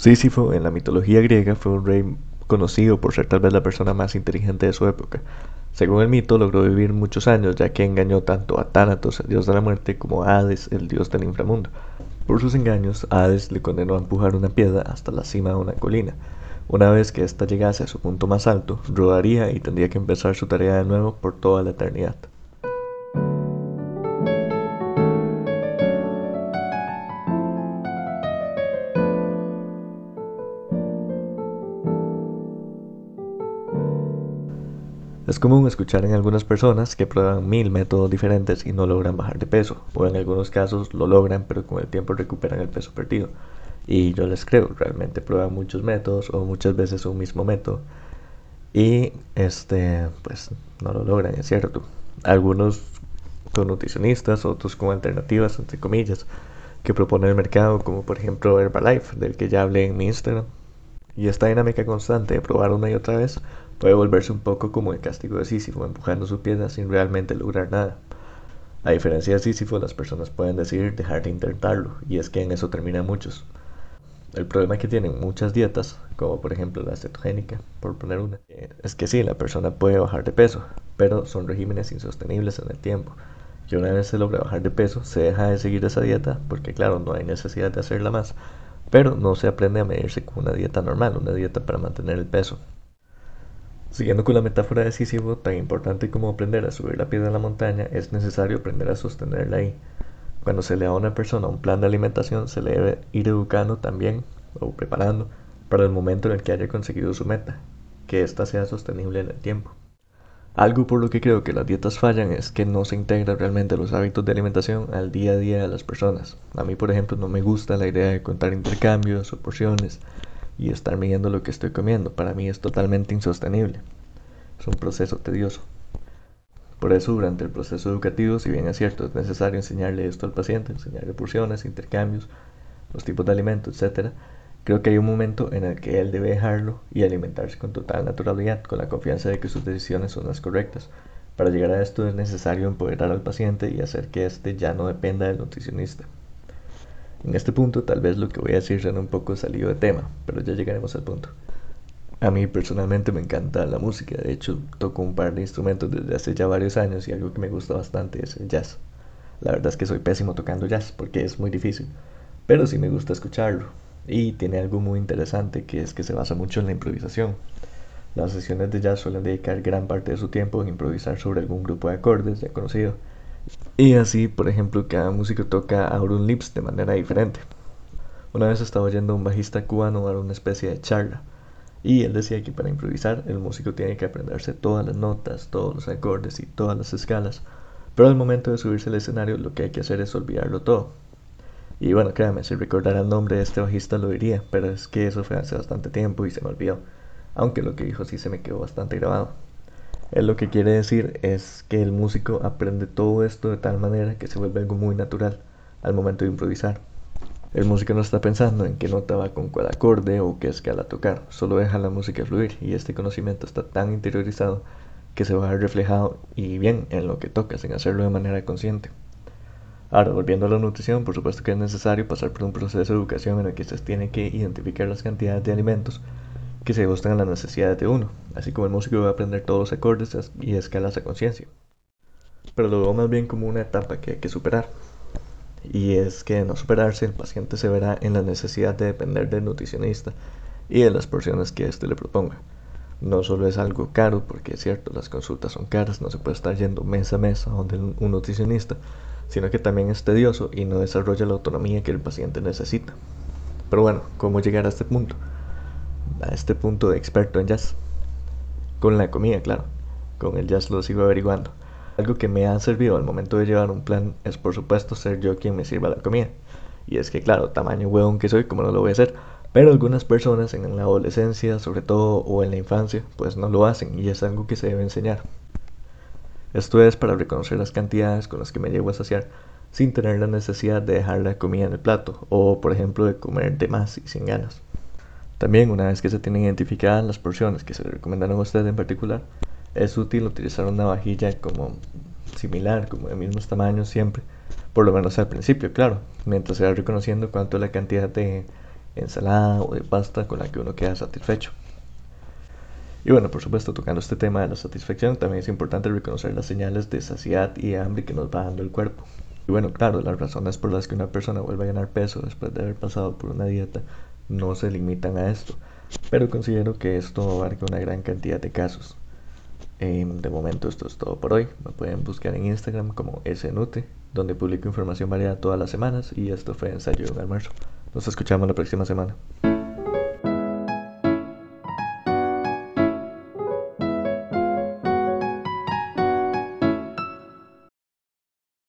Sísifo en la mitología griega fue un rey conocido por ser tal vez la persona más inteligente de su época. Según el mito, logró vivir muchos años ya que engañó tanto a Tánatos, el dios de la muerte, como a Hades, el dios del inframundo. Por sus engaños, Hades le condenó a empujar una piedra hasta la cima de una colina. Una vez que ésta llegase a su punto más alto, rodaría y tendría que empezar su tarea de nuevo por toda la eternidad. Es común escuchar en algunas personas que prueban mil métodos diferentes y no logran bajar de peso, o en algunos casos lo logran pero con el tiempo recuperan el peso perdido. Y yo les creo, realmente prueban muchos métodos o muchas veces un mismo método y este pues no lo logran, es cierto. Algunos con nutricionistas, otros con alternativas entre comillas que propone el mercado, como por ejemplo Herbalife, del que ya hablé en mi Instagram. Y esta dinámica constante de probar una y otra vez puede volverse un poco como el castigo de Sísifo, empujando su piedra sin realmente lograr nada. A diferencia de Sísifo, las personas pueden decidir dejar de intentarlo, y es que en eso terminan muchos. El problema que tienen muchas dietas, como por ejemplo la cetogénica, por poner una, es que sí, la persona puede bajar de peso, pero son regímenes insostenibles en el tiempo. Y una vez se logra bajar de peso, se deja de seguir esa dieta, porque claro, no hay necesidad de hacerla más, pero no se aprende a medirse con una dieta normal, una dieta para mantener el peso. Siguiendo con la metáfora de Sísifo, tan importante como aprender a subir la piedra de la montaña, es necesario aprender a sostenerla ahí. Cuando se le da a una persona un plan de alimentación, se le debe ir educando también o preparando para el momento en el que haya conseguido su meta, que ésta sea sostenible en el tiempo. Algo por lo que creo que las dietas fallan es que no se integran realmente los hábitos de alimentación al día a día de las personas. A mí, por ejemplo, no me gusta la idea de contar intercambios o porciones, y estar midiendo lo que estoy comiendo. Para mí es totalmente insostenible. Es un proceso tedioso. Por eso durante el proceso educativo, si bien es cierto, es necesario enseñarle esto al paciente, enseñarle porciones, intercambios, los tipos de alimentos, etc., creo que hay un momento en el que él debe dejarlo y alimentarse con total naturalidad, con la confianza de que sus decisiones son las correctas. Para llegar a esto es necesario empoderar al paciente y hacer que éste ya no dependa del nutricionista. En este punto tal vez lo que voy a decir suena un poco salido de tema, pero ya llegaremos al punto. A mí personalmente me encanta la música, de hecho toco un par de instrumentos desde hace ya varios años y algo que me gusta bastante es el jazz. La verdad es que soy pésimo tocando jazz porque es muy difícil, pero sí me gusta escucharlo. Y tiene algo muy interesante que es que se basa mucho en la improvisación. Las sesiones de jazz suelen dedicar gran parte de su tiempo en improvisar sobre algún grupo de acordes ya conocido y así, por ejemplo, cada músico toca Auron Lips de manera diferente. Una vez estaba oyendo a un bajista cubano dar una especie de charla, y él decía que para improvisar el músico tiene que aprenderse todas las notas, todos los acordes y todas las escalas, pero al momento de subirse al escenario lo que hay que hacer es olvidarlo todo. Y bueno, créame, si recordara el nombre de este bajista lo diría, pero es que eso fue hace bastante tiempo y se me olvidó, aunque lo que dijo sí se me quedó bastante grabado. Lo que quiere decir es que el músico aprende todo esto de tal manera que se vuelve algo muy natural al momento de improvisar. El músico no está pensando en qué nota va con cuál acorde o qué escala tocar, solo deja la música fluir y este conocimiento está tan interiorizado que se va a ver reflejado y bien en lo que toca sin hacerlo de manera consciente. Ahora, volviendo a la nutrición, por supuesto que es necesario pasar por un proceso de educación en el que se tiene que identificar las cantidades de alimentos que se ajustan a las necesidades de uno, así como el músico va a aprender todos los acordes y escalas a conciencia. Pero lo veo más bien como una etapa que hay que superar. Y es que de no superarse, el paciente se verá en la necesidad de depender del nutricionista y de las porciones que éste le proponga. No solo es algo caro, porque es cierto, las consultas son caras, no se puede estar yendo mes a mes a donde un nutricionista, sino que también es tedioso y no desarrolla la autonomía que el paciente necesita. Pero bueno, ¿cómo llegar a este punto? A este punto de experto en jazz. Con la comida, claro. Con el jazz lo sigo averiguando. Algo que me ha servido al momento de llevar un plan es por supuesto ser yo quien me sirva la comida. Y es que claro, tamaño huevón que soy, como no lo voy a hacer. Pero algunas personas en la adolescencia, sobre todo, o en la infancia, pues no lo hacen y es algo que se debe enseñar. Esto es para reconocer las cantidades con las que me llevo a saciar sin tener la necesidad de dejar la comida en el plato o por ejemplo de comer de más y sin ganas. También, una vez que se tienen identificadas las porciones que se le recomendaron a usted en particular, es útil utilizar una vajilla como similar, como de mismos tamaños siempre, por lo menos al principio, claro, mientras se va reconociendo cuánto es la cantidad de ensalada o de pasta con la que uno queda satisfecho. Y bueno, por supuesto, tocando este tema de la satisfacción, también es importante reconocer las señales de saciedad y hambre que nos va dando el cuerpo. Y bueno, claro, las razones por las que una persona vuelve a ganar peso después de haber pasado por una dieta no se limitan a esto, pero considero que esto abarca una gran cantidad de casos. Em, de momento esto es todo por hoy. Me pueden buscar en Instagram como snute, donde publico información variada todas las semanas y esto fue Ensayo de un almuerzo. Nos escuchamos la próxima semana.